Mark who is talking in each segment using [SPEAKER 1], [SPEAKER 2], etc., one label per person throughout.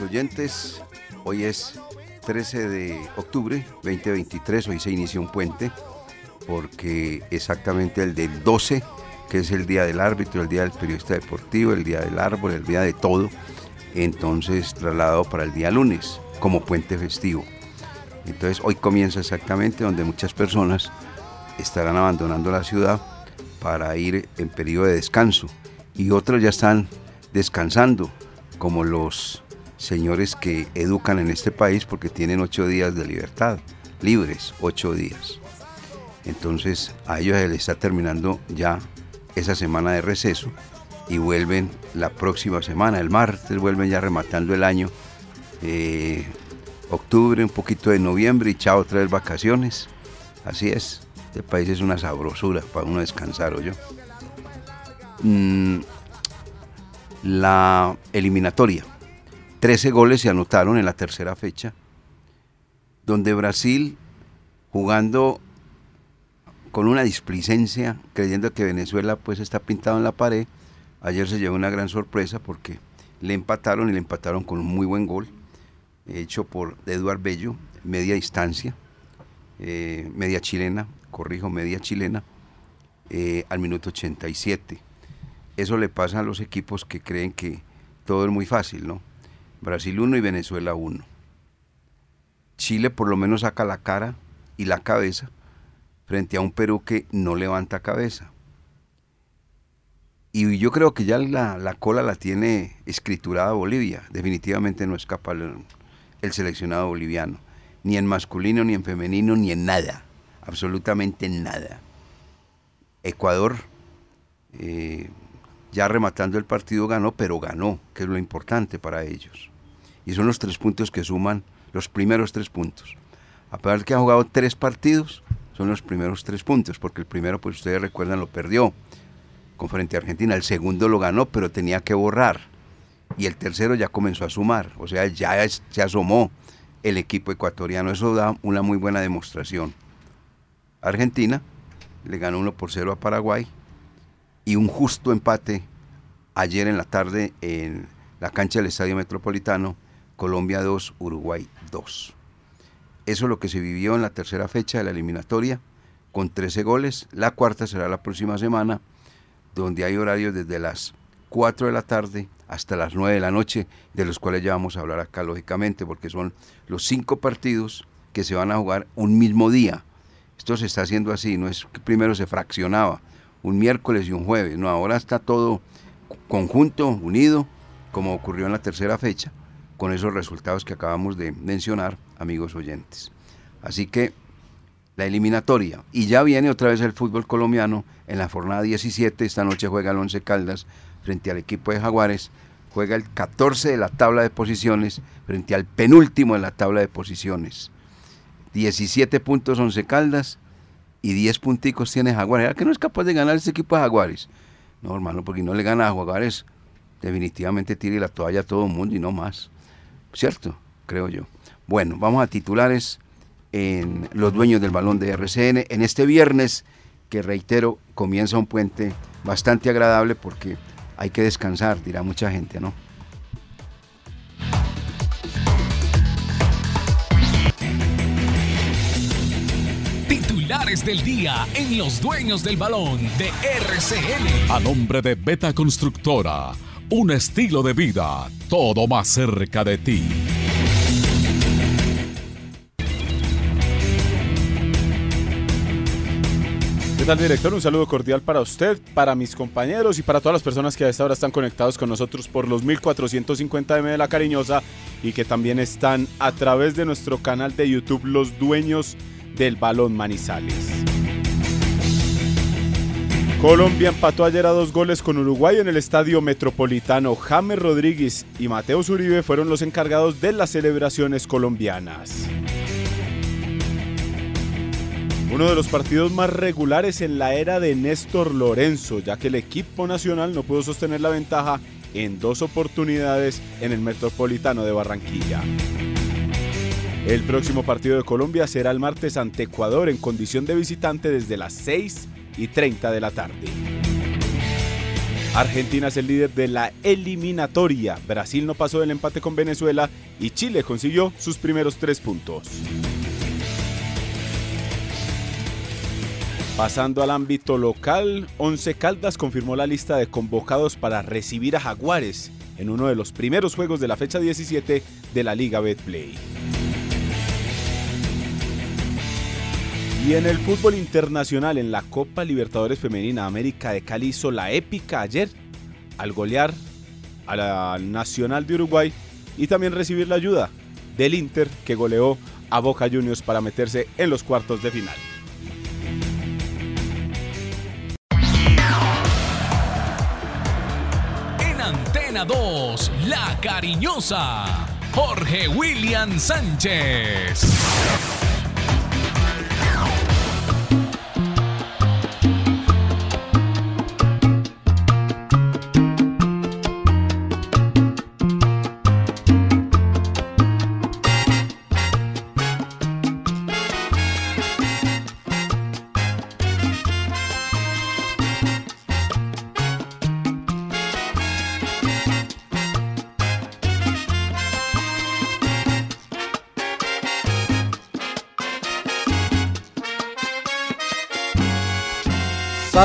[SPEAKER 1] Oyentes. Hoy es 13 de octubre 2023, hoy se inicia un puente porque exactamente el del 12, que es el día del árbitro, el día del periodista deportivo, el día del árbol, el día de todo, entonces trasladado para el día lunes como puente festivo. Entonces hoy comienza exactamente donde muchas personas estarán abandonando la ciudad para ir en periodo de descanso y otros ya están descansando como los señores que educan en este país porque tienen ocho días de libertad, libres, ocho días. Entonces a ellos se les está terminando ya esa semana de receso y vuelven la próxima semana, el martes, vuelven ya rematando el año. eh, octubre, un poquito de noviembre y chao, otra vez vacaciones. Así es, este país es una sabrosura para uno descansar, o yo. Mm, la eliminatoria. 13 goles se anotaron en la tercera fecha, donde Brasil, jugando con una displicencia, creyendo que Venezuela pues está pintado en la pared, ayer se llevó una gran sorpresa porque le empataron y le empataron con un muy buen gol, hecho por Eduard Bello, media distancia, eh, media chilena, corrijo, media chilena, eh, al minuto 87. Eso le pasa a los equipos que creen que todo es muy fácil, ¿no? Brasil 1 y Venezuela 1. Chile por lo menos saca la cara y la cabeza frente a un Perú que no levanta cabeza. Y yo creo que ya la, la cola la tiene escriturada Bolivia. Definitivamente no escapa el, el seleccionado boliviano. Ni en masculino, ni en femenino, ni en nada. Absolutamente en nada. Ecuador, eh, ya rematando el partido, ganó, pero ganó, que es lo importante para ellos. Y son los tres puntos que suman, los primeros tres puntos. A pesar de que ha jugado tres partidos, son los primeros tres puntos, porque el primero, pues ustedes recuerdan, lo perdió con frente a Argentina. El segundo lo ganó, pero tenía que borrar. Y el tercero ya comenzó a sumar, o sea, ya se asomó el equipo ecuatoriano. Eso da una muy buena demostración. Argentina le ganó 1 por 0 a Paraguay y un justo empate ayer en la tarde en la cancha del Estadio Metropolitano, Colombia 2, Uruguay 2. Eso es lo que se vivió en la tercera fecha de la eliminatoria, con 13 goles. La cuarta será la próxima semana, donde hay horarios desde las 4 de la tarde hasta las 9 de la noche, de los cuales ya vamos a hablar acá, lógicamente, porque son los cinco partidos que se van a jugar un mismo día. Esto se está haciendo así, no es que primero se fraccionaba, un miércoles y un jueves, no, ahora está todo conjunto, unido, como ocurrió en la tercera fecha, con esos resultados que acabamos de mencionar, amigos oyentes. Así que la eliminatoria, y ya viene otra vez el fútbol colombiano en la jornada 17, esta noche juega el Once Caldas frente al equipo de Jaguares, juega el 14 de la tabla de posiciones frente al penúltimo de la tabla de posiciones. 17 puntos Once Caldas y 10 punticos tiene Jaguares. ¿Era que no es capaz de ganar ese equipo de Jaguares? No, hermano, porque no le gana a Jaguares, definitivamente tire la toalla a todo el mundo y no más. ¿Cierto? Creo yo. Bueno, vamos a titulares en los dueños del balón de RCN en este viernes que reitero comienza un puente bastante agradable porque hay que descansar, dirá mucha gente, ¿no?
[SPEAKER 2] Titulares del día en los dueños del balón de RCN. A nombre de Beta Constructora, un estilo de vida todo más cerca de ti.
[SPEAKER 3] tal, director? Un saludo cordial para usted, para mis compañeros y para todas las personas que a esta hora están conectados con nosotros por los 1450M de La Cariñosa y que también están a través de nuestro canal de YouTube Los Dueños del Balón Manizales. Colombia empató ayer a dos goles con Uruguay en el Estadio Metropolitano. James Rodríguez y Mateo Zuribe fueron los encargados de las celebraciones colombianas. Uno de los partidos más regulares en la era de Néstor Lorenzo, ya que el equipo nacional no pudo sostener la ventaja en dos oportunidades en el Metropolitano de Barranquilla. El próximo partido de Colombia será el martes ante Ecuador en condición de visitante desde las 6 y 30 de la tarde. Argentina es el líder de la eliminatoria. Brasil no pasó del empate con Venezuela y Chile consiguió sus primeros tres puntos. Pasando al ámbito local, Once Caldas confirmó la lista de convocados para recibir a Jaguares en uno de los primeros juegos de la fecha 17 de la Liga Betplay. Y en el fútbol internacional, en la Copa Libertadores Femenina, América de Cali hizo la épica ayer al golear al Nacional de Uruguay y también recibir la ayuda del Inter que goleó a Boca Juniors para meterse en los cuartos de final.
[SPEAKER 2] Antena 2, La Cariñosa, Jorge William Sánchez.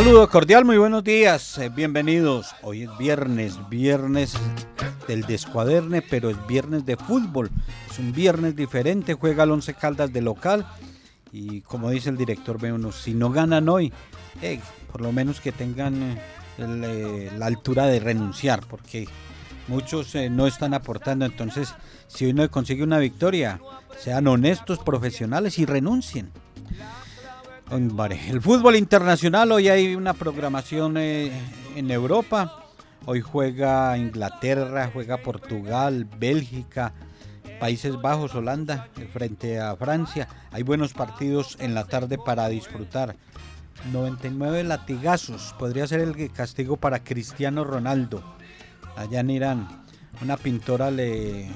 [SPEAKER 4] Saludo cordial, muy buenos días, eh, bienvenidos. Hoy es viernes, viernes del descuaderne, pero es viernes de fútbol. Es un viernes diferente, juega el Once Caldas de local y como dice el director B1, si no ganan hoy, eh, por lo menos que tengan eh, la altura de renunciar, porque muchos no están aportando. Entonces, si hoy no consigue una victoria, sean honestos, profesionales y renuncien. El fútbol internacional, hoy hay una programación eh, en Europa. Hoy juega Inglaterra, juega Portugal, Bélgica, Países Bajos, Holanda, eh, frente a Francia. Hay buenos partidos en la tarde para disfrutar. 99 latigazos podría ser el castigo para Cristiano Ronaldo, allá en Irán. Una pintora le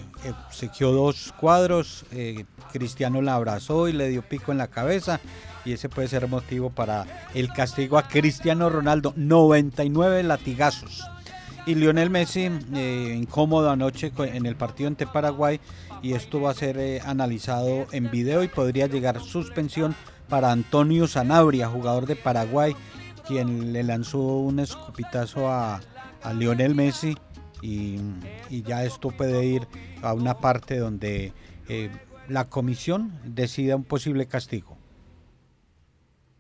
[SPEAKER 4] obsequió dos cuadros, eh, Cristiano la abrazó y le dio pico en la cabeza y ese puede ser motivo para el castigo a Cristiano Ronaldo, 99 latigazos. Y Lionel Messi, eh, incómodo anoche en el partido ante Paraguay, y esto va a ser eh, analizado en video y podría llegar suspensión para Antonio Sanabria, jugador de Paraguay, quien le lanzó un escupitazo a, Lionel Messi y, ya esto puede ir a una parte donde eh, la comisión decida un posible castigo.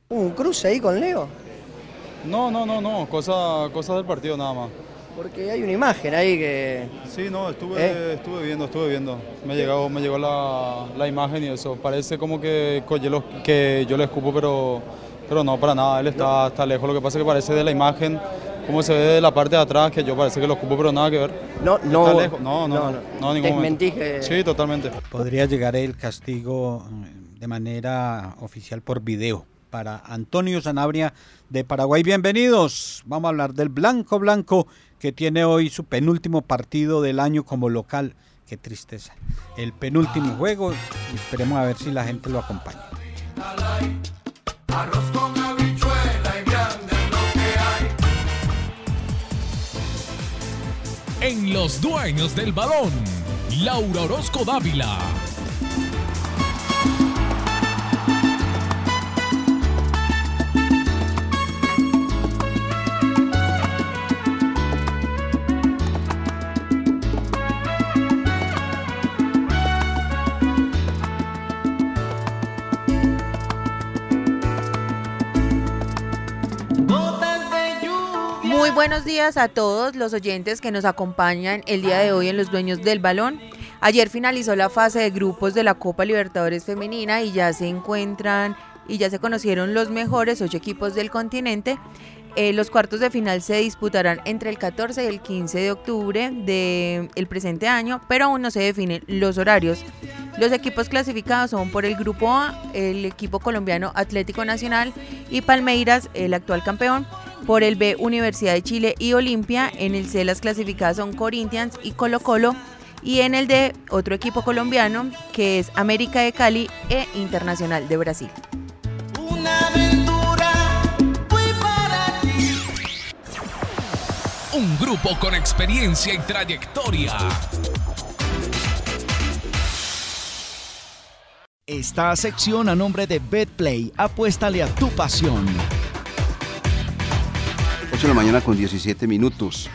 [SPEAKER 5] ¿Un cruce ahí con Leo?
[SPEAKER 6] No, no, no, no, cosa, cosa del partido nada más.
[SPEAKER 5] Porque hay una imagen ahí que...
[SPEAKER 6] Sí, no, estuve, ¿Eh? estuve viendo, estuve viendo. Me llegó, me llegó la, imagen y eso. Parece como que, que yo le escupo, pero, pero no, para nada. Él está, está lejos. Lo que pasa es que parece de la imagen, como se ve de la parte de atrás, que yo parece que lo escupo, pero nada que ver.
[SPEAKER 5] No, no.
[SPEAKER 6] Está lejos. No, no, no, no,
[SPEAKER 5] ningún
[SPEAKER 6] Sí, totalmente.
[SPEAKER 4] Podría llegar el castigo de manera oficial por video para Antonio Sanabria de Paraguay. Bienvenidos. Vamos a hablar del Blanco Blanco que tiene hoy su penúltimo partido del año como local. Qué tristeza. El penúltimo juego y esperemos a ver si la gente lo acompaña.
[SPEAKER 2] En los dueños del balón, Laura Orozco Dávila
[SPEAKER 7] buenos días a todos los oyentes que nos acompañan el día de hoy en Los Dueños del Balón. Ayer finalizó la fase de grupos de la Copa Libertadores Femenina y ya se encuentran y ya se conocieron los mejores ocho equipos del continente. Eh, los cuartos de final se disputarán entre el 14 y el 15 de octubre del presente año, pero aún no se definen los horarios. Los equipos clasificados son por el Grupo A, el equipo colombiano Atlético Nacional y Palmeiras, el actual campeón. Por el B, Universidad de Chile y Olimpia. En el C, las clasificadas son Corinthians y Colo Colo. Y en el D, otro equipo colombiano que es América de Cali e Internacional de Brasil.
[SPEAKER 2] Un grupo con experiencia y trayectoria.
[SPEAKER 8] Esta sección a nombre de BetPlay, apuéstale a tu pasión.
[SPEAKER 1] 8 de la mañana con 17 minutos.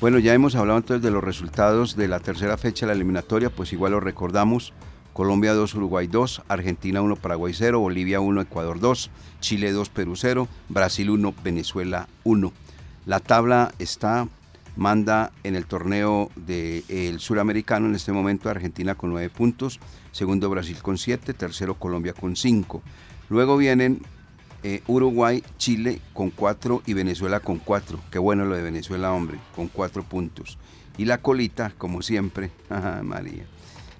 [SPEAKER 1] Bueno, ya hemos hablado entonces de los resultados de la tercera fecha de la eliminatoria, pues igual lo recordamos. Colombia 2, Uruguay 2, Argentina 1, Paraguay 0, Bolivia 1, Ecuador 2, Chile 2, Perú 0, Brasil 1, Venezuela 1. La tabla está, manda en el torneo del suramericano en este momento Argentina con 9 puntos, segundo Brasil con 7, tercero Colombia con 5. Luego vienen eh, Uruguay, Chile con 4 y Venezuela con 4. Qué bueno lo de Venezuela, hombre, con 4 puntos. Y la colita, como siempre, María.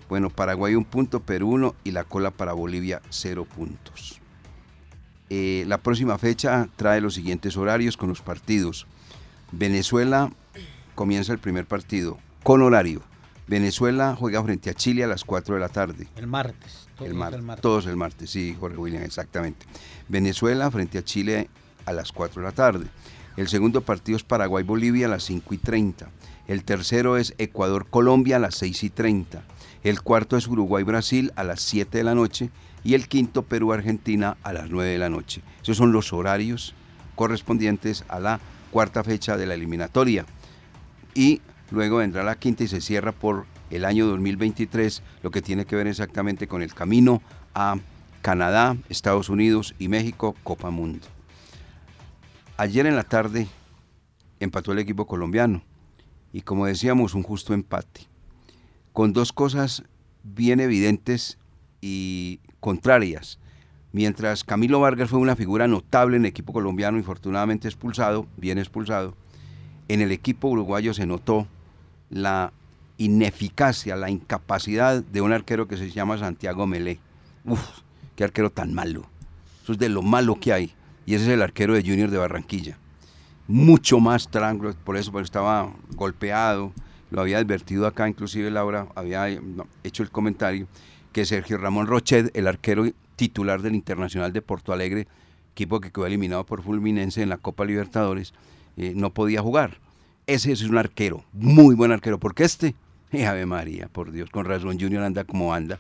[SPEAKER 1] Bueno, Paraguay un punto, Perú 1 y la cola para Bolivia 0 puntos. Eh, la próxima fecha trae los siguientes horarios con los partidos. Venezuela comienza el primer partido con horario Venezuela juega frente a Chile a las 4 de la tarde.
[SPEAKER 4] El martes.
[SPEAKER 1] Todos el, martes. Todos el martes, sí, Jorge William, exactamente. Venezuela frente a Chile a las 4 de la tarde. El segundo partido es Paraguay-Bolivia a las 5 y 30. El tercero es Ecuador-Colombia a las 6 y 30. El cuarto es Uruguay-Brasil a las 7 de la noche. Y el quinto Perú-Argentina a las 9 de la noche. Esos son los horarios correspondientes a la cuarta fecha de la eliminatoria. Y luego vendrá la quinta y se cierra por el año 2023, lo que tiene que ver exactamente con el camino a Canadá, Estados Unidos y México, Copa Mundo. Ayer en la tarde empató el equipo colombiano y como decíamos, un justo empate, con dos cosas bien evidentes y contrarias. Mientras Camilo Vargas fue una figura notable en el equipo colombiano, infortunadamente expulsado, bien expulsado, en el equipo uruguayo se notó la ineficacia, la incapacidad de un arquero que se llama Santiago Melé. Uf, qué arquero tan malo. Eso es de lo malo que hay. Y ese es el arquero de Junior de Barranquilla. Mucho más tranquilo, por eso estaba golpeado. Lo había advertido acá, inclusive Laura había hecho el comentario que Sergio Ramón Rochet, el arquero titular del Internacional de Porto Alegre, equipo que quedó eliminado por Fulminense en la Copa Libertadores, eh, no podía jugar ese es un arquero, muy buen arquero, porque este, eh, Ave María, por Dios, con razón Junior anda como anda.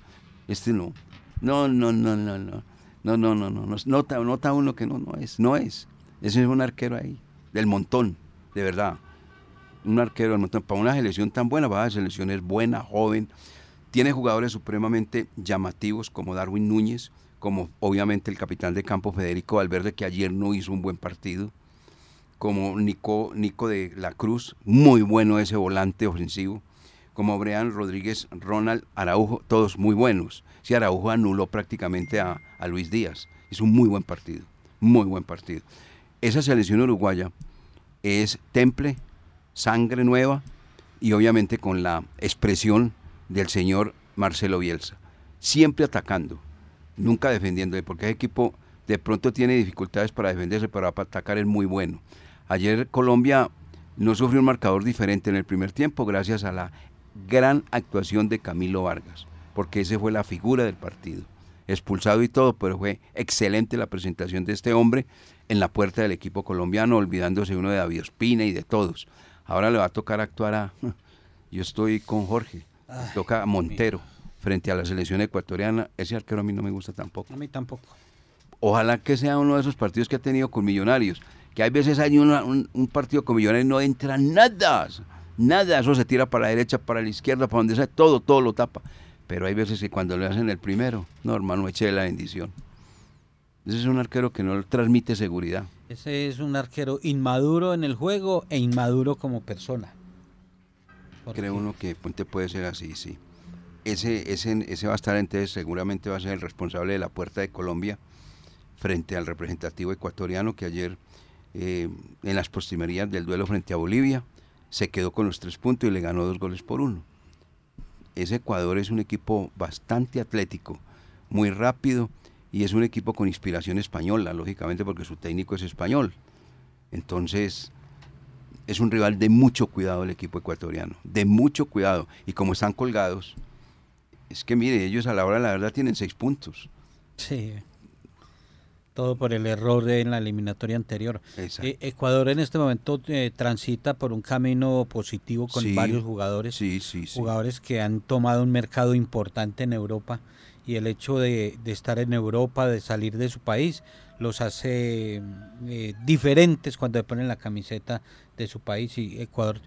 [SPEAKER 1] Este no. No, no, no, no, no. No, no, no, no. Nota, nota uno que no, no es, no es. Ese es un arquero ahí, del montón, de verdad. Un arquero del montón. Para una selección tan buena, para la selección es buena, joven. Tiene jugadores supremamente llamativos como Darwin Núñez, como obviamente el capitán de campo Federico Valverde, que ayer no hizo un buen partido como Nico, Nico de la Cruz, muy bueno ese volante ofensivo, como Brean Rodríguez, Ronald Araujo, todos muy buenos. Si Araujo anuló prácticamente a, a Luis Díaz, es un muy buen partido, muy buen partido. Esa selección uruguaya es temple, sangre nueva y obviamente con la expresión del señor Marcelo Bielsa, siempre atacando, nunca defendiendo, porque ese equipo de pronto tiene dificultades para defenderse, pero para atacar es muy bueno. Ayer Colombia no sufrió un marcador diferente en el primer tiempo gracias a la gran actuación de Camilo Vargas, porque ese fue la figura del partido. Expulsado y todo, pero fue excelente la presentación de este hombre en la puerta del equipo colombiano, olvidándose uno de David Ospina y de todos. Ahora le va a tocar actuar a... Yo estoy con Jorge, toca a Montero frente a la selección ecuatoriana. Ese arquero a mí no me gusta tampoco.
[SPEAKER 4] A mí tampoco.
[SPEAKER 1] Ojalá que sea uno de esos partidos que ha tenido con Millonarios, que hay veces hay un, un, partido con Millonarios y no entra nada, nada, eso se tira para la derecha, para la izquierda, para donde sea, todo, todo lo tapa. Pero hay veces que cuando le hacen el primero, no hermano, eche la bendición. Ese es un arquero que no transmite seguridad.
[SPEAKER 4] Ese es un arquero inmaduro en el juego e inmaduro como persona.
[SPEAKER 1] Cree uno que Puente puede ser así, sí. Ese, ese, ese va a estar entonces, seguramente va a ser el responsable de la puerta de Colombia frente al representativo ecuatoriano que ayer eh, en las postrimerías del duelo frente a Bolivia se quedó con los tres puntos y le ganó dos goles por uno. Ese Ecuador es un equipo bastante atlético, muy rápido y es un equipo con inspiración española, lógicamente porque su técnico es español. Entonces, es un rival de mucho cuidado el equipo ecuatoriano, de mucho cuidado. Y como están colgados, es que mire, ellos a la hora de la verdad tienen seis puntos.
[SPEAKER 4] Sí. Todo por el error en la eliminatoria anterior. Eh, Ecuador en este momento eh, transita por un camino positivo con varios jugadores.
[SPEAKER 1] Sí, sí,
[SPEAKER 4] jugadores que han tomado un mercado importante en Europa y el hecho de, estar en Europa, de salir de su país, los hace eh, diferentes cuando le ponen la camiseta de su país y Ecuador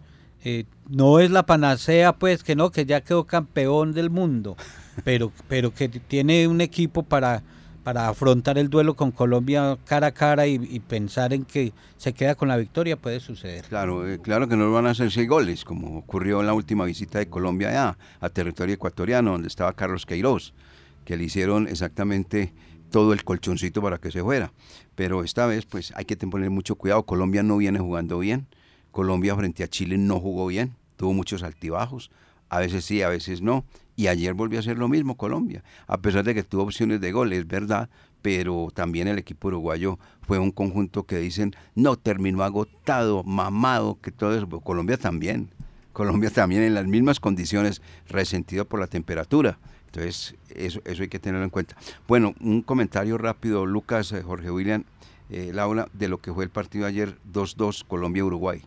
[SPEAKER 4] eh, no es la panacea pues que no, que ya quedó campeón del mundo, pero, pero que tiene un equipo para, para afrontar el duelo con Colombia cara a cara y, pensar en que se queda con la victoria puede suceder.
[SPEAKER 1] Claro, eh, claro que no van a hacer seis goles, como ocurrió en la última visita de Colombia a territorio ecuatoriano, donde estaba Carlos Queiroz que le hicieron exactamente todo el colchoncito para que se fuera. Pero esta vez pues hay que tener mucho cuidado. Colombia no viene jugando bien. Colombia frente a Chile no jugó bien. Tuvo muchos altibajos. A veces sí, a veces no. Y ayer volvió a hacer lo mismo Colombia. A pesar de que tuvo opciones de gol, es verdad. Pero también el equipo uruguayo fue un conjunto que dicen, no, terminó agotado, mamado, que todo eso. Colombia también. Colombia también en las mismas condiciones, resentido por la temperatura. Entonces, eso, eso hay que tenerlo en cuenta. Bueno, un comentario rápido, Lucas, eh, Jorge William, eh, Laura, de lo que fue el partido ayer 2-2 Colombia-Uruguay.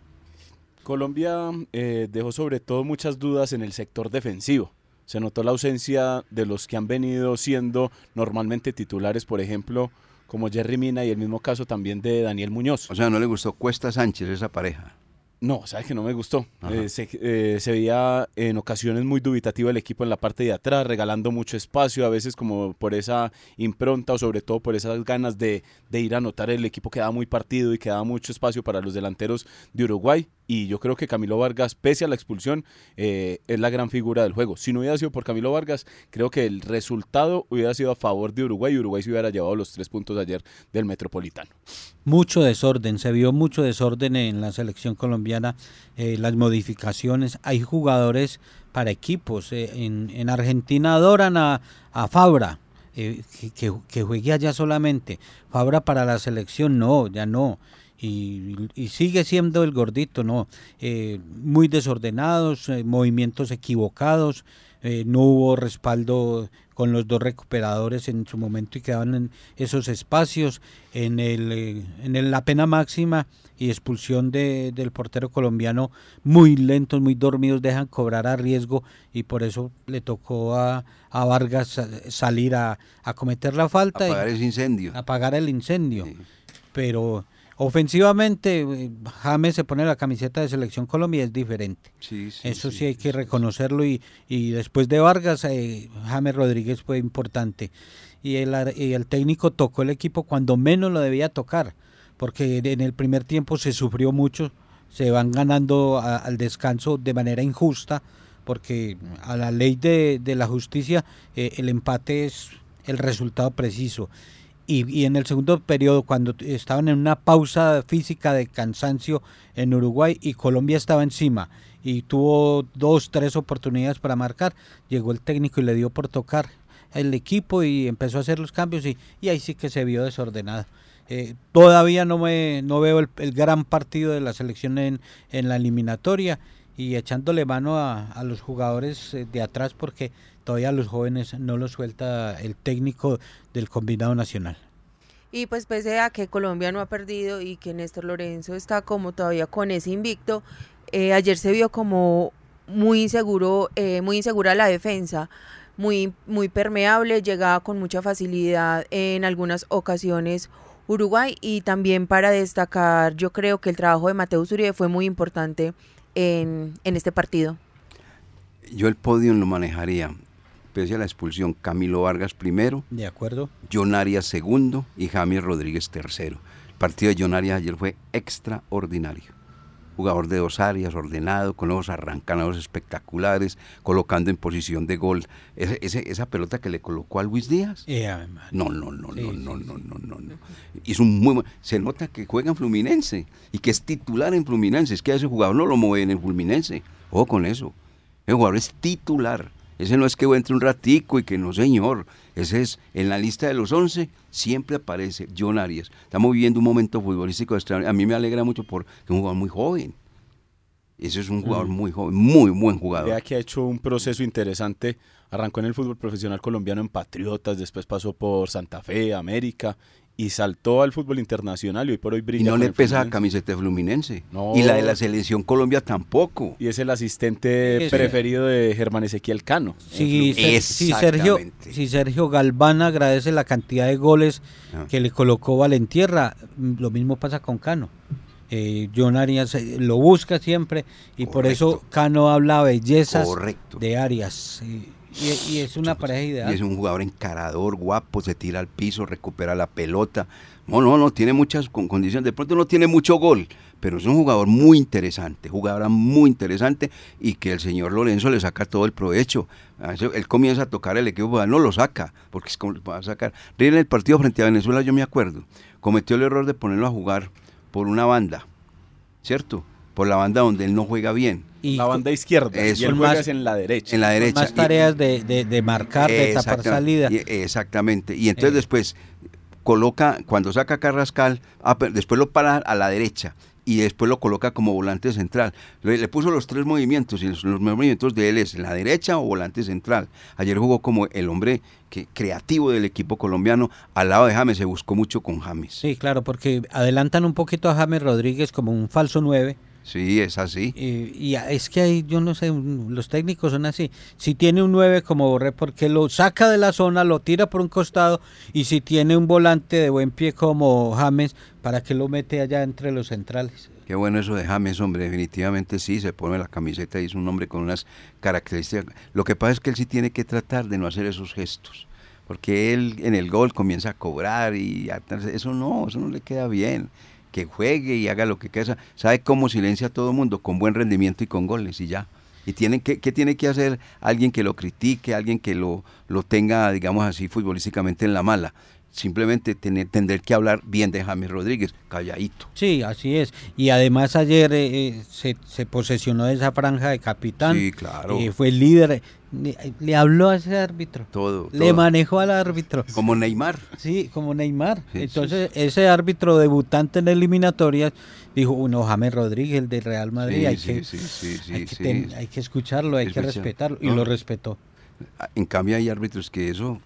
[SPEAKER 3] Colombia eh, dejó sobre todo muchas dudas en el sector defensivo. Se notó la ausencia de los que han venido siendo normalmente titulares, por ejemplo, como Jerry Mina y el mismo caso también de Daniel Muñoz.
[SPEAKER 1] O sea, no le gustó Cuesta Sánchez esa pareja.
[SPEAKER 3] No, sabes que no me gustó. Eh, eh, se, veía en ocasiones muy dubitativo el equipo en la parte de atrás, regalando mucho espacio, a veces como por esa impronta o sobre todo por esas ganas de, de ir a anotar el equipo quedaba muy partido y quedaba mucho espacio para los delanteros de Uruguay y yo creo que Camilo Vargas, pese a la expulsión, eh, es la gran figura del juego. Si no hubiera sido por Camilo Vargas, creo que el resultado hubiera sido a favor de Uruguay y Uruguay se hubiera llevado los tres puntos ayer del Metropolitano.
[SPEAKER 4] Mucho desorden, se vio mucho desorden en la selección colombiana, eh, las modificaciones, hay jugadores para equipos, eh, en, Argentina adoran a, Fabra. que, que, que juegue allá solamente. Fabra para la selección, no, ya no y, sigue siendo el gordito, ¿no? Eh, muy desordenados, eh, movimientos equivocados, eh, no hubo respaldo con los dos recuperadores en su momento y quedaban en esos espacios, en, el, en la pena máxima y expulsión de, del portero colombiano, muy lentos, muy dormidos, dejan cobrar a riesgo y por eso le tocó a, a Vargas salir a, a, cometer la falta.
[SPEAKER 1] Apagar ese incendio.
[SPEAKER 4] Apagar el incendio. Pero Ofensivamente, James se pone la camiseta de Selección Colombia es diferente. Eso sí, hay que reconocerlo y, y después de Vargas, eh, James Rodríguez fue importante. Y el, y el técnico tocó el equipo cuando menos lo debía tocar, porque en el primer tiempo se sufrió mucho, se van ganando al descanso de manera injusta, porque a la ley de, de la justicia eh, el empate es el resultado preciso y, en el segundo periodo, cuando estaban en una pausa física de cansancio en Uruguay y Colombia estaba encima y tuvo dos, tres oportunidades para marcar, llegó el técnico y le dio por tocar el equipo y empezó a hacer los cambios y, ahí sí que se vio desordenado. Eh, todavía no me no veo el, el, gran partido de la selección en, en la eliminatoria y echándole mano a, a, los jugadores eh, de atrás porque todavía los jóvenes no los suelta el técnico del combinado nacional.
[SPEAKER 7] Y pues pese a que Colombia no ha perdido y que Néstor Lorenzo está como todavía con ese invicto, eh, ayer se vio como muy inseguro, eh, muy insegura la defensa, muy, muy permeable, llegaba con mucha facilidad en algunas ocasiones Uruguay y también para destacar, yo creo que el trabajo de Mateus Uribe fue muy importante en, en este partido.
[SPEAKER 1] Yo el podio lo manejaría, pese a la expulsión, Camilo Vargas primero,
[SPEAKER 4] de acuerdo,
[SPEAKER 1] John Arias segundo y James Rodríguez tercero. El partido de John Arias ayer fue extraordinario jugador de dos áreas, ordenado, con los arrancanados espectaculares, colocando en posición de gol. Ese, ese, esa pelota que le colocó a Luis Díaz.
[SPEAKER 4] Yeah,
[SPEAKER 1] no, no, no, sí, no, sí, no, no, no, no, no. Es un muy Se nota que juega en Fluminense y que es titular en Fluminense. Es que a ese jugador no lo mueven en Fluminense. Ojo con eso. El jugador es titular. Ese no es que entre un ratico y que no, señor. Ese es, en la lista de los 11, siempre aparece John Arias. Estamos viviendo un momento futbolístico extraordinario. A mí me alegra mucho porque es un jugador muy joven. Ese es un jugador muy joven, muy buen jugador.
[SPEAKER 3] Vea que ha hecho un proceso interesante. Arrancó en el fútbol profesional colombiano en Patriotas, después pasó por Santa Fe, América y saltó al fútbol internacional y hoy por hoy brilla.
[SPEAKER 1] Y no le pesa la camiseta de Fluminense. No. Y la de la selección Colombia tampoco.
[SPEAKER 3] Y es el asistente preferido de Germán Ezequiel Cano.
[SPEAKER 4] Sí, sí, Sergio, sí, Sergio Galván agradece la cantidad de goles ah. que le colocó Valentierra. Lo mismo pasa con Cano. Eh, John Arias lo busca siempre y Correcto. por eso Cano habla bellezas
[SPEAKER 1] Correcto.
[SPEAKER 4] de Arias. Y, y, es una pareja ideal.
[SPEAKER 1] Y es un jugador encarador, guapo, se tira al piso, recupera la pelota. No, no, no, tiene muchas condiciones. De pronto no tiene mucho gol, pero es un jugador muy interesante, jugador muy interesante y que el señor Lorenzo le saca todo el provecho. Él comienza a tocar el equipo, no lo saca, porque es como lo va a sacar. En el partido frente a Venezuela, yo me acuerdo, cometió el error de ponerlo a jugar por una banda, ¿cierto? Por la banda donde él no juega bien.
[SPEAKER 3] Y la banda izquierda,
[SPEAKER 1] eso,
[SPEAKER 3] y él juega más, en la derecha.
[SPEAKER 1] En la derecha.
[SPEAKER 4] Más tareas de, de, de marcar, de tapar salida.
[SPEAKER 1] Y, exactamente. Y entonces eh. después coloca, cuando saca Carrascal, ah, después lo para a la derecha y después lo coloca como volante central. Le, le puso los tres movimientos y los, los, movimientos de él es en la derecha o volante central. Ayer jugó como el hombre que, creativo del equipo colombiano al lado de James, se buscó mucho con James.
[SPEAKER 4] Sí, claro, porque adelantan un poquito a James Rodríguez como un falso 9.
[SPEAKER 1] Sí, es así.
[SPEAKER 4] Y, y, es que hay, yo no sé, los técnicos son así. Si tiene un 9 como Borré, porque lo saca de la zona, lo tira por un costado, y si tiene un volante de buen pie como James, ¿para qué lo mete allá entre los centrales?
[SPEAKER 1] Qué bueno eso de James, hombre, definitivamente sí, se pone la camiseta y es un hombre con unas características. Lo que pasa es que él sí tiene que tratar de no hacer esos gestos, porque él en el gol comienza a cobrar y a, eso no, eso no le queda bien que juegue y haga lo que quiera. ¿Sabe cómo silencia a todo el mundo? Con buen rendimiento y con goles y ya. ¿Y tienen que, qué tiene que hacer alguien que lo critique, alguien que lo, lo tenga, digamos así, futbolísticamente en la mala? simplemente tener, tendré que hablar bien de James Rodríguez, calladito.
[SPEAKER 4] Sí, así es. Y además ayer eh, se, se, posesionó de esa franja de capitán.
[SPEAKER 1] Sí, claro.
[SPEAKER 4] Eh, fue el líder. Le, le, habló a ese árbitro.
[SPEAKER 1] Todo.
[SPEAKER 4] Le
[SPEAKER 1] todo.
[SPEAKER 4] manejó al árbitro.
[SPEAKER 1] Como Neymar.
[SPEAKER 4] Sí, como Neymar. Sí, Entonces, sí, ese árbitro debutante en eliminatorias dijo, uno, James Rodríguez, el de Real Madrid, hay, que, hay, que ten, hay, que, escucharlo, hay que respetarlo. Y no. lo respetó.
[SPEAKER 1] En cambio, hay árbitros que eso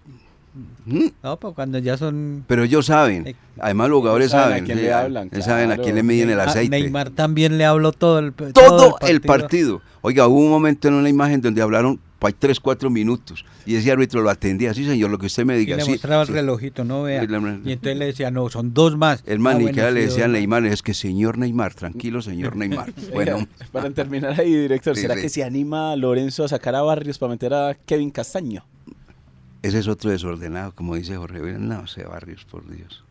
[SPEAKER 4] no, pues cuando ya son.
[SPEAKER 1] Pero ellos saben. Además, los jugadores saben.
[SPEAKER 3] A quién le hablan.
[SPEAKER 1] Claro. Saben a quién le miden el aceite.
[SPEAKER 4] A Neymar también le habló todo el,
[SPEAKER 1] todo, todo el, partido. el, partido. Oiga, hubo un momento en una imagen donde hablaron hay 3, 4 minutos. Y ese árbitro lo atendía. Sí, señor, lo que usted me diga.
[SPEAKER 4] Y le
[SPEAKER 1] sí,
[SPEAKER 4] mostraba
[SPEAKER 1] sí.
[SPEAKER 4] el relojito, no vea. Y entonces le decía, no, son dos más.
[SPEAKER 1] El man, ah, ni bueno, le decía a Neymar, es que señor Neymar, tranquilo, señor Neymar. bueno.
[SPEAKER 3] Para terminar ahí, director, ¿será que se anima a Lorenzo a sacar a Barrios para meter a Kevin Castaño?
[SPEAKER 1] Ese es otro desordenado, como dice Jorge. No, ese Barrios, por Dios.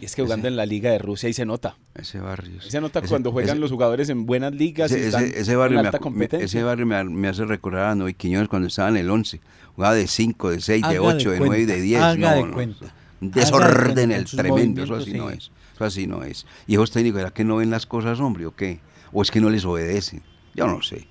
[SPEAKER 3] Y es que jugando ese, en la Liga de Rusia ahí se nota.
[SPEAKER 1] Ese Barrios.
[SPEAKER 3] Se nota
[SPEAKER 1] ese,
[SPEAKER 3] cuando juegan
[SPEAKER 1] ese,
[SPEAKER 3] los jugadores en buenas ligas.
[SPEAKER 1] Ese,
[SPEAKER 3] y están
[SPEAKER 1] ese barrio,
[SPEAKER 3] en alta
[SPEAKER 1] me,
[SPEAKER 3] competencia.
[SPEAKER 1] ese barrio me, me, hace recordar a Noé Quiñones cuando estaba en el 11. Jugaba de 5, de 6, de 8, de, de 9 y de 10.
[SPEAKER 4] Haga
[SPEAKER 1] no,
[SPEAKER 4] de
[SPEAKER 1] no,
[SPEAKER 4] cuenta.
[SPEAKER 1] Un desorden el tremendo. Eso así
[SPEAKER 4] sí.
[SPEAKER 1] no es. Eso así no es. Y esos técnicos, ¿era que no ven las cosas, hombre, o qué? ¿O es que no les obedecen? Yo no sé.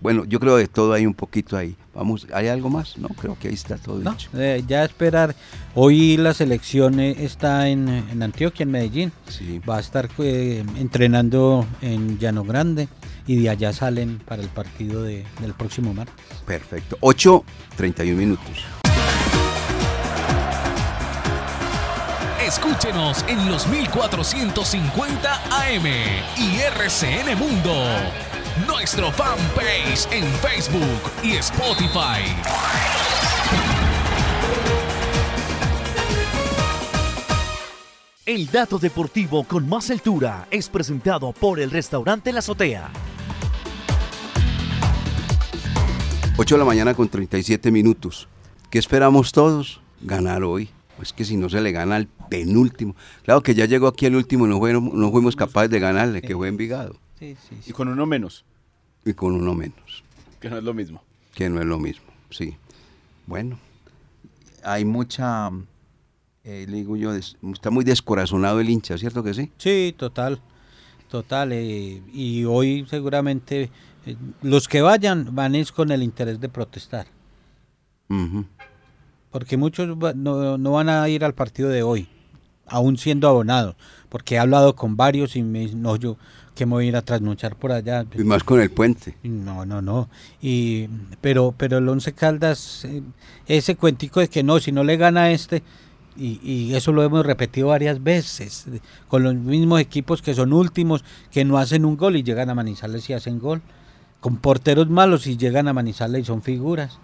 [SPEAKER 1] Bueno, yo creo de todo hay un poquito ahí. Vamos, ¿hay algo más? No, creo que ahí está todo
[SPEAKER 4] No,
[SPEAKER 1] dicho.
[SPEAKER 4] eh, ya esperar. Hoy la selección eh, está en, en Antioquia, en Medellín.
[SPEAKER 1] Sí.
[SPEAKER 4] Va a estar eh, entrenando en Llano Grande y de allá salen para el partido de- del próximo martes.
[SPEAKER 1] Perfecto. 8, 31 minutos.
[SPEAKER 2] Escúchenos en los 1450 AM y RCN Mundo. Nuestro fanpage en Facebook y Spotify.
[SPEAKER 9] El dato deportivo con más altura es presentado por el restaurante La Azotea.
[SPEAKER 1] 8 de la mañana con 37 minutos. ¿Qué esperamos todos? Ganar hoy. Pues que si no se le gana al penúltimo. Claro que ya llegó aquí el último, no fuimos, no fuimos capaces de ganarle, que fue Envigado.
[SPEAKER 4] Sí, sí,
[SPEAKER 3] Y con uno menos,
[SPEAKER 1] Y con uno menos,
[SPEAKER 3] que no es lo mismo.
[SPEAKER 1] que no es lo mismo. Sí. Bueno, hay mucha, eh, le digo yo, des- está muy descorazonado el hincha, ¿cierto que sí?
[SPEAKER 4] Sí, total, total. eh, y hoy seguramente eh, los que vayan van es con el interés de protestar, porque muchos va- no, no van a ir al partido de hoy, aún siendo abonados, porque he hablado con varios y me dicen, no, yo que me voy a ir a trasnochar por allá.
[SPEAKER 1] Y más con el puente.
[SPEAKER 4] No, no, no. Y, pero, pero el Once Caldas, eh, ese cuentico de que no, si no le gana a este, y, y eso lo hemos repetido varias veces, con los mismos equipos que son últimos, que no hacen un gol y llegan a Manizales y hacen gol, con porteros malos y llegan a Manizales y son figuras.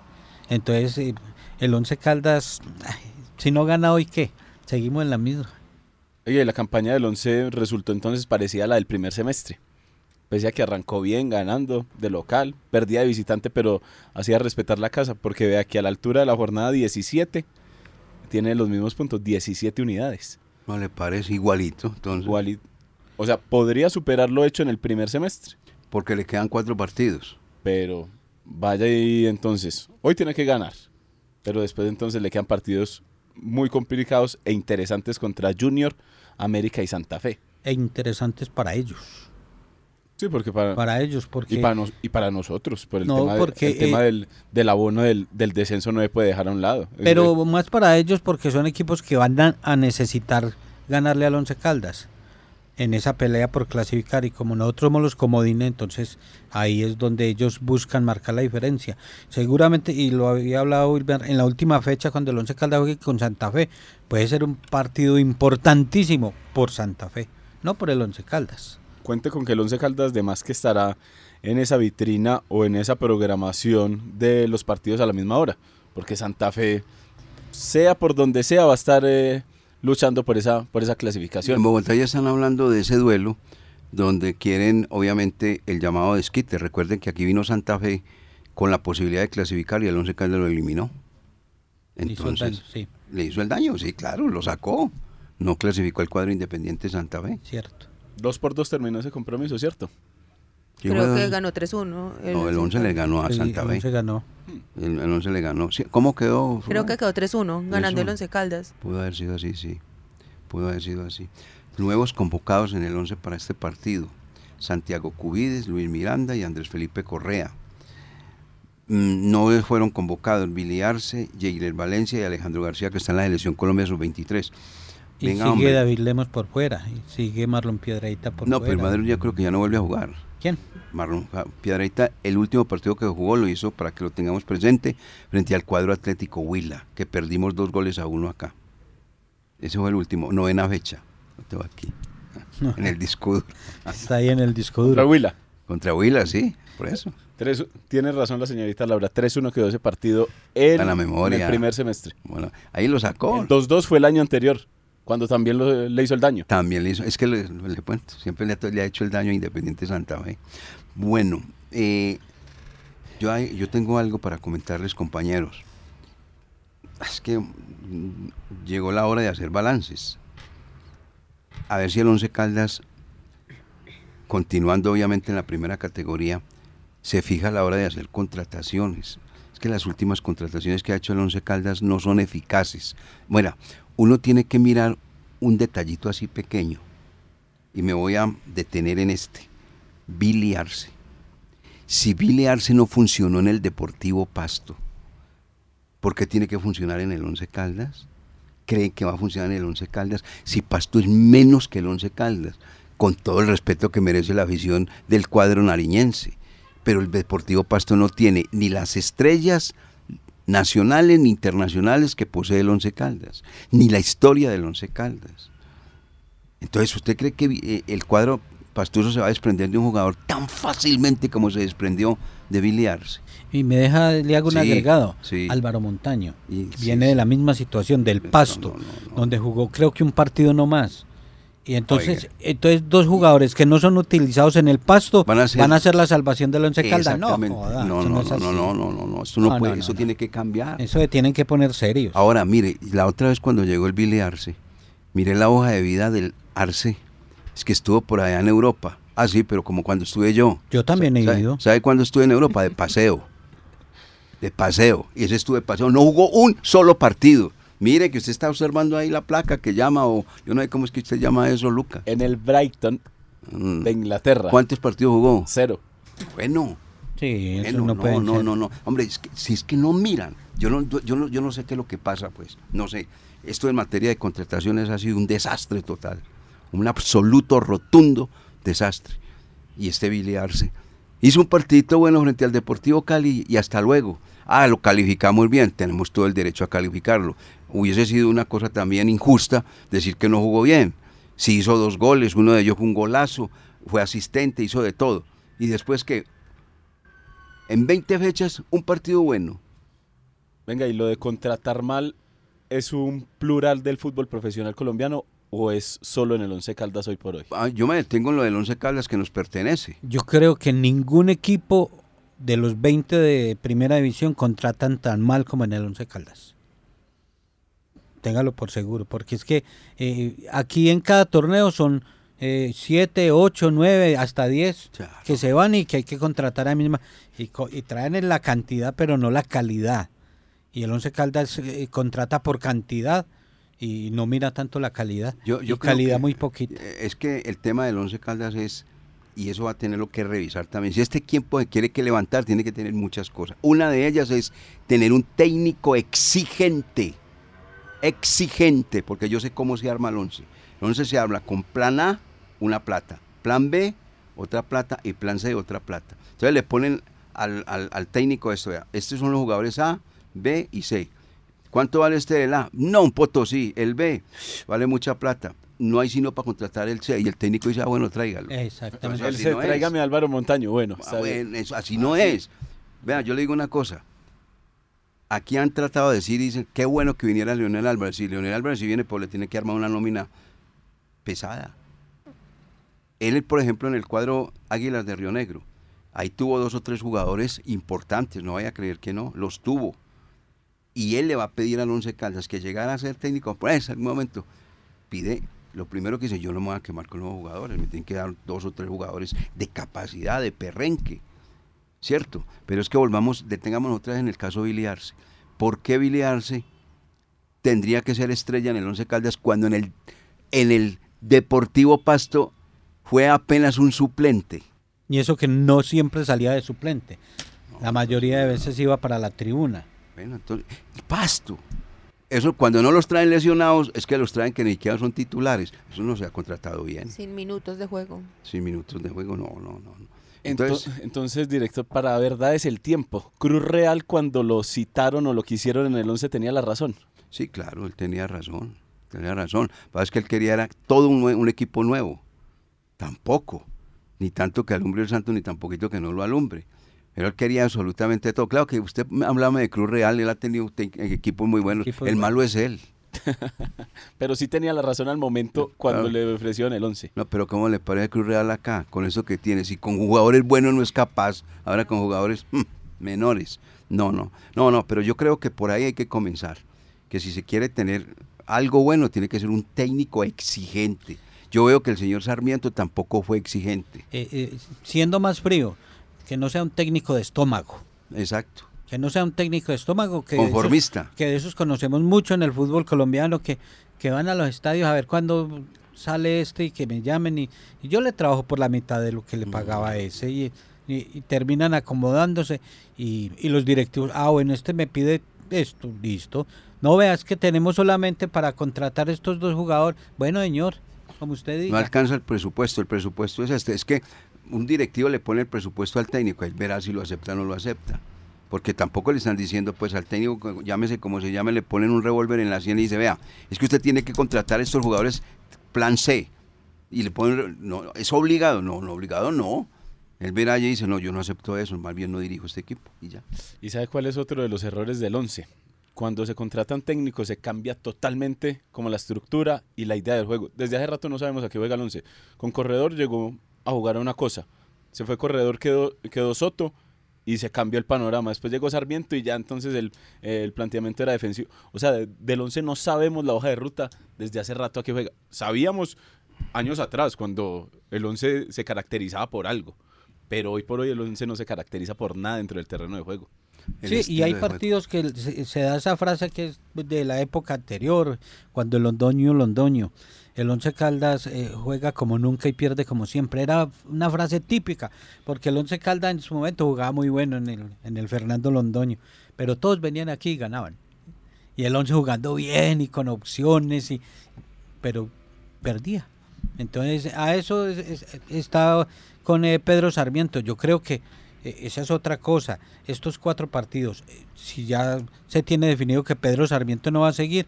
[SPEAKER 4] Entonces, eh, el Once Caldas, ay, si no gana hoy, ¿qué? Seguimos en la misma.
[SPEAKER 3] Oye, la campaña del 11 resultó entonces parecida a la del primer semestre. Pese a que arrancó bien, ganando de local, perdía de visitante, pero hacía respetar la casa, porque vea que a la altura de la jornada 17 tiene los mismos puntos, 17 unidades.
[SPEAKER 1] No le parece igualito, entonces,
[SPEAKER 3] Igual y- o sea, podría superar lo hecho en el primer semestre,
[SPEAKER 1] porque le quedan cuatro partidos.
[SPEAKER 3] pero vaya y entonces, hoy tiene que ganar, pero después entonces le quedan partidos muy complicados e interesantes contra Junior, América y Santa Fe.
[SPEAKER 4] E interesantes para ellos.
[SPEAKER 3] Sí, porque para,
[SPEAKER 4] Para ellos, porque...
[SPEAKER 3] y, para nos- y para nosotros, por el
[SPEAKER 4] No,
[SPEAKER 3] tema, de-
[SPEAKER 4] porque,
[SPEAKER 3] el tema
[SPEAKER 4] eh,
[SPEAKER 3] del, del abono del, del descenso no se puede dejar a un lado.
[SPEAKER 4] Pero
[SPEAKER 3] de-
[SPEAKER 4] más para ellos porque son equipos que van a, a necesitar ganarle al Once Caldas en esa pelea por clasificar y como nosotros somos los comodines, entonces ahí es donde ellos buscan marcar la diferencia. Seguramente, y lo había hablado en la última fecha cuando el Once Caldas juegue con Santa Fe, puede ser un partido importantísimo por Santa Fe, no por el Once Caldas.
[SPEAKER 3] cuente con que el Once Caldas de más que estará en esa vitrina o en esa programación de los partidos a la misma hora, porque Santa Fe, sea por donde sea, va a estar eh, luchando por esa, por esa
[SPEAKER 1] En
[SPEAKER 3] clasificación.
[SPEAKER 1] Bogotá ya están hablando de ese duelo, donde quieren, obviamente, el llamado de esquite. Recuerden que aquí vino Santa Fe con la posibilidad de clasificar y el Once Caldas lo eliminó.
[SPEAKER 4] Hizo el
[SPEAKER 1] Entonces,
[SPEAKER 4] daño, sí,
[SPEAKER 1] le hizo el daño, sí, claro, lo sacó. No clasificó el cuadro independiente Santa Fe.
[SPEAKER 4] cierto.
[SPEAKER 3] Dos por dos terminó ese compromiso, ¿cierto?
[SPEAKER 1] ¿Quién
[SPEAKER 7] Creo que ganó 3-1.
[SPEAKER 1] No, el 11 le ganó a Santa
[SPEAKER 4] el
[SPEAKER 1] Fe.
[SPEAKER 4] Once ganó.
[SPEAKER 1] El, el 11 le ganó. ¿Cómo quedó?
[SPEAKER 7] Creo que quedó 3-1, ganando el
[SPEAKER 1] Eso.
[SPEAKER 7] 11 Caldas.
[SPEAKER 1] Pudo haber sido así, sí. Pudo haber sido así. Nuevos convocados en el 11 para este partido. Santiago Cubides, Luis Miranda y Andrés Felipe Correa. Mm, No fueron convocados Billy Arce, Jailer Valencia y Alejandro García, que está en la selección Colombia sub-23.
[SPEAKER 4] Y sigue
[SPEAKER 1] hombre.
[SPEAKER 4] David Lemos por fuera, y sigue Marlon Piedreita por
[SPEAKER 1] No,
[SPEAKER 4] fuera.
[SPEAKER 1] pero Madrid ya creo que ya no vuelve a jugar.
[SPEAKER 4] ¿Quién?
[SPEAKER 1] Marlon Piedrahita, el último partido que jugó lo hizo para que lo tengamos presente frente al cuadro Atlético Huila, que perdimos dos goles a uno acá. Ese fue el último, novena fecha. Lo tengo aquí, en el disco duro.
[SPEAKER 4] Está ahí en el disco
[SPEAKER 3] Contra
[SPEAKER 4] duro.
[SPEAKER 3] Huila.
[SPEAKER 1] Contra Huila, sí, por eso.
[SPEAKER 3] Tres- tiene razón la señorita Laura. 3-1 quedó ese partido en,
[SPEAKER 1] la memoria.
[SPEAKER 3] en el primer semestre.
[SPEAKER 1] Bueno, ahí lo sacó.
[SPEAKER 3] El 2-2 fue el año anterior, cuando también lo- le hizo el daño.
[SPEAKER 1] También le hizo, es que le, le siempre le, ha- hecho el daño a Independiente Santa Fe. Bueno, eh, yo, yo tengo algo para comentarles, compañeros. Es que mm, llegó la hora de hacer balances. A ver si el Once Caldas, continuando obviamente en la primera categoría, se fija a la hora de hacer contrataciones. Es que las últimas contrataciones que ha hecho el Once Caldas no son eficaces. Bueno, uno tiene que mirar un detallito así pequeño. Y me voy a detener en este. Billy Arce. Si Billy no funcionó en el Deportivo Pasto, ¿por qué tiene que funcionar en el Once Caldas? ¿Creen que va a funcionar en el Once Caldas? Si Pasto es menos que el Once Caldas, con todo el respeto que merece la afición del cuadro nariñense. Pero el Deportivo Pasto no tiene ni las estrellas nacionales ni internacionales que posee el Once Caldas, ni la historia del Once Caldas. Entonces, ¿usted cree que eh, el cuadro Pastuso se va a desprender de un jugador tan fácilmente como se desprendió de Billy Arce?
[SPEAKER 4] Y me deja, le hago un
[SPEAKER 1] Sí,
[SPEAKER 4] agregado.
[SPEAKER 1] sí.
[SPEAKER 4] Álvaro Montaño.
[SPEAKER 1] Y-
[SPEAKER 4] viene
[SPEAKER 1] sí.
[SPEAKER 4] de la misma situación, del Pasto, donde jugó creo que un partido no más. Y entonces,
[SPEAKER 1] Oiga.
[SPEAKER 4] entonces dos jugadores que no son utilizados en el Pasto
[SPEAKER 1] Van a ser-
[SPEAKER 4] la salvación del Once Caldas. No, joda,
[SPEAKER 1] no,
[SPEAKER 4] eso
[SPEAKER 1] no, no, no, no, no, no, no, no,
[SPEAKER 4] No,
[SPEAKER 1] puede,
[SPEAKER 4] no, no,
[SPEAKER 1] eso
[SPEAKER 4] no.
[SPEAKER 1] tiene que cambiar.
[SPEAKER 4] Eso de tienen que poner serios.
[SPEAKER 1] Ahora, mire, la otra vez cuando llegó el Billy Arce, miré la hoja de vida del Arce, es que estuvo por allá en Europa. Ah, sí, pero como cuando estuve yo.
[SPEAKER 4] Yo también he
[SPEAKER 1] ¿Sabe,
[SPEAKER 4] ido.
[SPEAKER 1] ¿Sabe cuándo estuve en Europa? De paseo. De paseo. Y ese estuve de paseo. No jugó un solo partido. Mire que usted está observando ahí la placa que llama, o yo no sé cómo es que usted llama eso, Luca.
[SPEAKER 3] En el Brighton
[SPEAKER 1] Mm.
[SPEAKER 3] de Inglaterra.
[SPEAKER 1] ¿Cuántos partidos jugó?
[SPEAKER 3] Cero.
[SPEAKER 1] Bueno.
[SPEAKER 4] Sí, eso
[SPEAKER 1] Bueno,
[SPEAKER 4] no
[SPEAKER 1] no,
[SPEAKER 4] puede
[SPEAKER 1] no,
[SPEAKER 4] ser.
[SPEAKER 1] no, no. Hombre, es que, si es que no miran. Yo no, yo, no, yo no sé qué es lo que pasa, pues. No sé. Esto en materia de contrataciones ha sido un desastre total. Un absoluto, rotundo desastre. Y este Billy Arce hizo un partidito bueno frente al Deportivo Cali y hasta luego. Ah, lo calificamos bien, tenemos todo el derecho a calificarlo. Hubiese sido una cosa también injusta decir que no jugó bien. Si hizo dos goles, uno de ellos fue un golazo, fue asistente, hizo de todo. Y después que en 20 fechas, un partido bueno.
[SPEAKER 3] Venga, ¿y lo de contratar mal es un plural del fútbol profesional colombiano o es solo en el Once Caldas hoy por hoy?
[SPEAKER 1] Ah, yo me detengo en lo del Once Caldas que nos pertenece.
[SPEAKER 4] Yo creo que ningún equipo de los 20 de primera división contratan tan mal como en el Once Caldas. Téngalo por seguro, porque es que eh, aquí en cada torneo son 7, 8, 9, hasta 10 que se van y que hay que contratar a misma y, y traen en la cantidad, pero no la calidad. Y el Once Caldas eh, contrata por cantidad y no mira tanto la calidad.
[SPEAKER 1] Yo, yo
[SPEAKER 4] y calidad muy poquito.
[SPEAKER 1] eh, Es que el tema del Once Caldas es, y eso va a tenerlo que revisar también. Si este equipo se quiere que levantar, tiene que tener muchas cosas. Una de ellas es tener un técnico exigente. Exigente, porque yo sé cómo se arma el once. El once se habla con plan A, una plata. Plan B, otra plata. Y plan C, otra plata. Entonces le ponen al, al- técnico esto. vea, Estos son los jugadores A, B y C. ¿Cuánto vale este del A? No, un potosí. El B vale mucha plata. No hay sino para contratar el C. Y el técnico dice, ah, bueno, tráigalo.
[SPEAKER 4] Exactamente.
[SPEAKER 1] No es.
[SPEAKER 3] tráigame a Álvaro Montaño. Bueno,
[SPEAKER 1] Ah, bueno, eso así no es. Vea, yo le digo una cosa. Aquí han tratado de decir, dicen, qué bueno que viniera Leonel Álvarez. Si Leonel Álvarez si viene, pues le tiene que armar una nómina pesada. Él, por ejemplo, en el cuadro Águilas de Río Negro, ahí tuvo dos o tres jugadores importantes, no vaya a creer que no, los tuvo. Y él le va a pedir al Once Caldas que llegara a ser técnico, pues en algún momento pide, lo primero que dice, yo no me voy a quemar con nuevos jugadores, me tienen que dar dos o tres jugadores de capacidad, de perrenque, ¿cierto? Pero es que volvamos, detengámonos otra vez en el caso de Billy Arce. ¿Por qué Billy Arce tendría que ser estrella en el Once Caldas cuando en el, en el Deportivo Pasto fue apenas un suplente?
[SPEAKER 4] Y eso que no siempre salía de suplente. La mayoría de veces iba para la tribuna.
[SPEAKER 1] Bueno, entonces, y Pasto. Eso cuando no los traen lesionados es que los traen que ni siquiera son titulares. Eso no se ha contratado bien.
[SPEAKER 7] Sin minutos de juego.
[SPEAKER 1] Sin minutos de juego, no, no, no. no.
[SPEAKER 3] Entonces,
[SPEAKER 1] Entonces,
[SPEAKER 3] director, para verdad es el tiempo. Cruz Real cuando lo citaron o lo quisieron en el 11 tenía la razón.
[SPEAKER 1] sí, claro, él tenía razón. Tenía razón. Lo que es que él quería era todo un, un equipo nuevo. Tampoco. Ni tanto que alumbre el santo, ni tan poquito que no lo alumbre. Pero él quería absolutamente todo. Claro que usted hablaba de Cruz Real, él ha tenido te- equipos muy buenos. El malo es él.
[SPEAKER 3] Pero sí tenía la razón al momento cuando
[SPEAKER 1] claro.
[SPEAKER 3] le ofrecieron el 11.
[SPEAKER 1] No, pero ¿cómo le parece Cruz Real acá? Con eso que tiene. Si con jugadores buenos no es capaz, ahora con jugadores mm, menores. No, no. No, no, pero yo creo que por ahí hay que comenzar. Que si se quiere tener algo bueno, tiene que ser un técnico exigente. Yo veo que el señor Sarmiento tampoco fue exigente.
[SPEAKER 4] Eh, eh, siendo más frío, que no sea un técnico de estómago.
[SPEAKER 1] Exacto.
[SPEAKER 4] Que no sea un técnico de estómago. Que de esos-
[SPEAKER 1] Conformista.
[SPEAKER 4] que de esos conocemos mucho en el fútbol colombiano, que, que van a los estadios a ver cuándo sale este y que me llamen. Y, y yo le trabajo por la mitad de lo que le pagaba a ese. Y y, terminan acomodándose y, y, los directivos, ah, bueno, este me pide esto, listo. No veas que tenemos solamente para contratar estos dos jugadores. Bueno, señor, como usted diga.
[SPEAKER 1] No alcanza el presupuesto, el presupuesto es este. Es que un directivo le pone el presupuesto al técnico, él verá si lo acepta o no lo acepta. Porque tampoco le están diciendo, pues al técnico, llámese como se llame, le ponen un revólver en la sien y dice, vea, es que usted tiene que contratar a estos jugadores plan C. Y le ponen, no, ¿es obligado? No, no, obligado no. Él verá y dice, no, yo no acepto eso, más bien no dirijo este equipo y ya.
[SPEAKER 3] ¿Y sabe cuál es otro de los errores del 11? Cuando se contratan técnicos se cambia totalmente como la estructura y la idea del juego. Desde hace rato no sabemos a qué juega el 11. Con Corredor llegó a jugar a una cosa. Se fue Corredor, quedó, quedó Soto y se cambió el panorama. Después llegó Sarmiento y ya entonces el, planteamiento era defensivo. O sea, del 11 no sabemos la hoja de ruta desde hace rato a qué juega. Sabíamos años atrás cuando el 11 se caracterizaba por algo pero hoy por hoy el 11 no se caracteriza por nada dentro del terreno de juego.
[SPEAKER 4] sí, y hay partidos que se, da esa frase que es de la época anterior, cuando el Londoño, Londoño. El Once Caldas eh, juega como nunca y pierde como siempre. Era una frase típica, porque el Once Caldas en su momento jugaba muy bueno en el, en el Fernando Londoño, pero todos venían aquí y ganaban. Y el Once jugando bien y con opciones, y, pero perdía. Entonces, a eso está con eh, Pedro Sarmiento. Yo creo que eh, esa es otra cosa. Estos cuatro partidos, si ya se tiene definido que Pedro Sarmiento no va a seguir,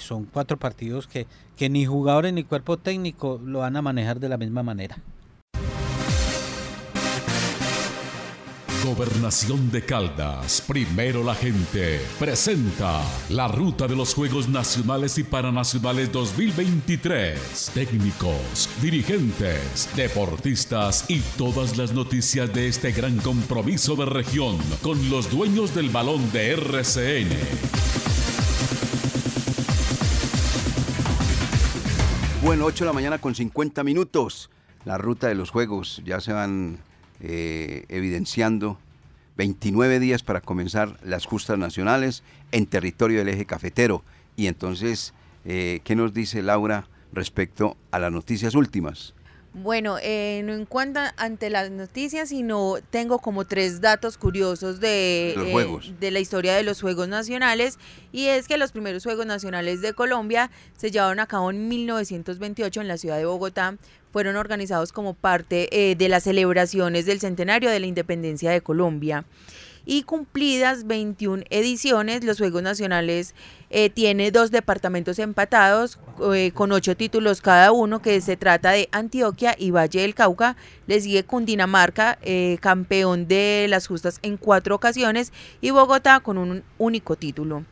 [SPEAKER 4] son cuatro partidos que, que ni jugadores ni cuerpo técnico lo van a manejar de la misma manera.
[SPEAKER 2] Gobernación de Caldas, primero la gente, presenta la ruta de los Juegos Nacionales y Paranacionales 2023. Técnicos, dirigentes, deportistas y todas las noticias de este gran compromiso de región con los dueños del balón de RCN.
[SPEAKER 1] Bueno, 8 de la mañana con 50 minutos. La ruta de los Juegos ya se van eh, evidenciando 29 días para comenzar las justas nacionales en territorio del eje cafetero. Y entonces, eh, ¿qué nos dice Laura respecto a las noticias últimas?
[SPEAKER 7] Bueno, eh, no en cuanto ante las noticias, sino tengo como tres datos curiosos de,
[SPEAKER 1] eh,
[SPEAKER 7] de la historia de los Juegos Nacionales. Y es que los primeros Juegos Nacionales de Colombia se llevaron a cabo en 1928 en la ciudad de Bogotá. Fueron organizados como parte eh, de las celebraciones del centenario de la independencia de Colombia y cumplidas 21 ediciones, los Juegos Nacionales eh, tiene dos departamentos empatados eh, con ocho títulos cada uno, que se trata de Antioquia y Valle del Cauca. Le sigue Cundinamarca, eh, campeón de las justas en cuatro ocasiones, y Bogotá con un único título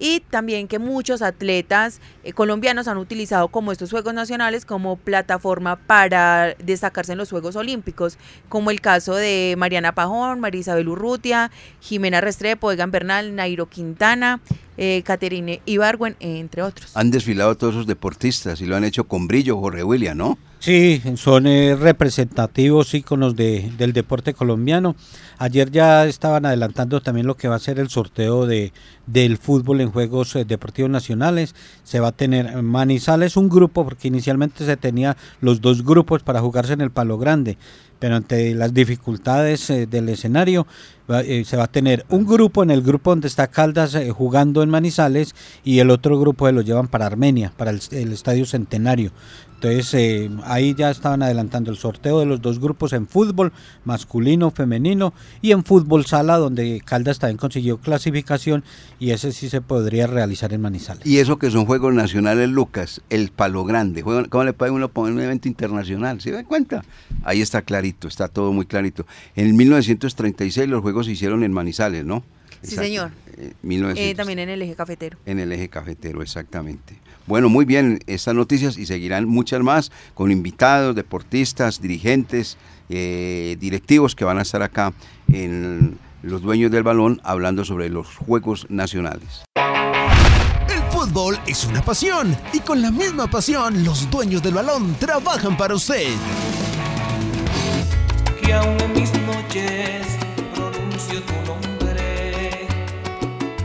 [SPEAKER 7] y también que muchos atletas eh, colombianos han utilizado como estos Juegos Nacionales como plataforma para destacarse en los Juegos Olímpicos, como el caso de Mariana Pajón, María Isabel Urrutia, Jimena Restrepo, Egan Bernal, Nairo Quintana, eh, Caterine Ibargüen, entre otros.
[SPEAKER 1] Han desfilado todos esos deportistas y lo han hecho con brillo, Jorge William, ¿no?
[SPEAKER 4] Sí, son eh, representativos íconos de, del deporte colombiano. Ayer ya estaban adelantando también lo que va a ser el sorteo de, del fútbol en Juegos eh, Deportivos Nacionales. Se va a tener Manizales un grupo, porque inicialmente se tenía los dos grupos para jugarse en el Palo Grande, pero ante las dificultades eh, del escenario se va a tener un grupo en el grupo donde está Caldas jugando en Manizales y el otro grupo se lo llevan para Armenia, para el Estadio Centenario. Entonces eh, ahí ya estaban adelantando el sorteo de los dos grupos en fútbol, masculino, femenino, y en fútbol sala, donde Caldas también consiguió clasificación y ese sí se podría realizar en Manizales.
[SPEAKER 1] Y eso que son Juegos Nacionales, Lucas, el Palo Grande. ¿Cómo le puede uno poner un evento internacional? ¿Se dan cuenta? Ahí está clarito, está todo muy clarito. En 1936 los Juegos se hicieron en Manizales, ¿no?
[SPEAKER 7] Sí, señor. Eh, eh, también en el eje cafetero.
[SPEAKER 1] En el eje cafetero, exactamente. Bueno, muy bien, estas noticias y seguirán muchas más con invitados, deportistas, dirigentes, eh, directivos que van a estar acá en los dueños del balón hablando sobre los Juegos Nacionales.
[SPEAKER 9] El fútbol es una pasión y con la misma pasión los dueños del balón trabajan para usted.
[SPEAKER 10] Que aún en mis noches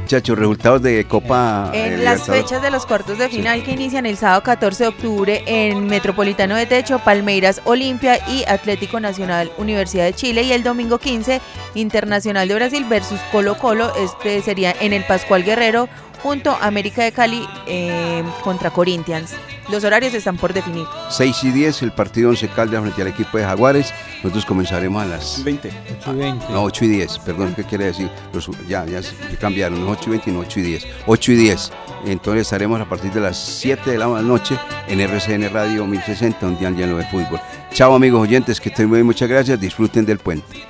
[SPEAKER 1] Muchachos, resultados de Copa. eh,
[SPEAKER 7] En las fechas de los cuartos de final que inician el sábado 14 de octubre en Metropolitano de Techo, Palmeiras Olimpia y Atlético Nacional Universidad de Chile. Y el domingo 15 Internacional de Brasil versus Colo Colo, este sería en el Pascual Guerrero junto a América de Cali eh, contra Corinthians. Los horarios están por definir.
[SPEAKER 1] 6 y 10, el partido 11 Caldas frente al equipo de Jaguares. Nosotros comenzaremos a las
[SPEAKER 3] 20.
[SPEAKER 4] 8 y 20.
[SPEAKER 1] No, 8 y 10, perdón, ¿qué quiere decir? Los- ya, ya se- cambiaron, no 8 y 20, no 8 y 10. 8 y 10. Entonces estaremos a partir de las 7 de la noche en RCN Radio 1060, un día lleno de fútbol. Chao amigos oyentes, que estén muy bien, muchas gracias, disfruten del puente.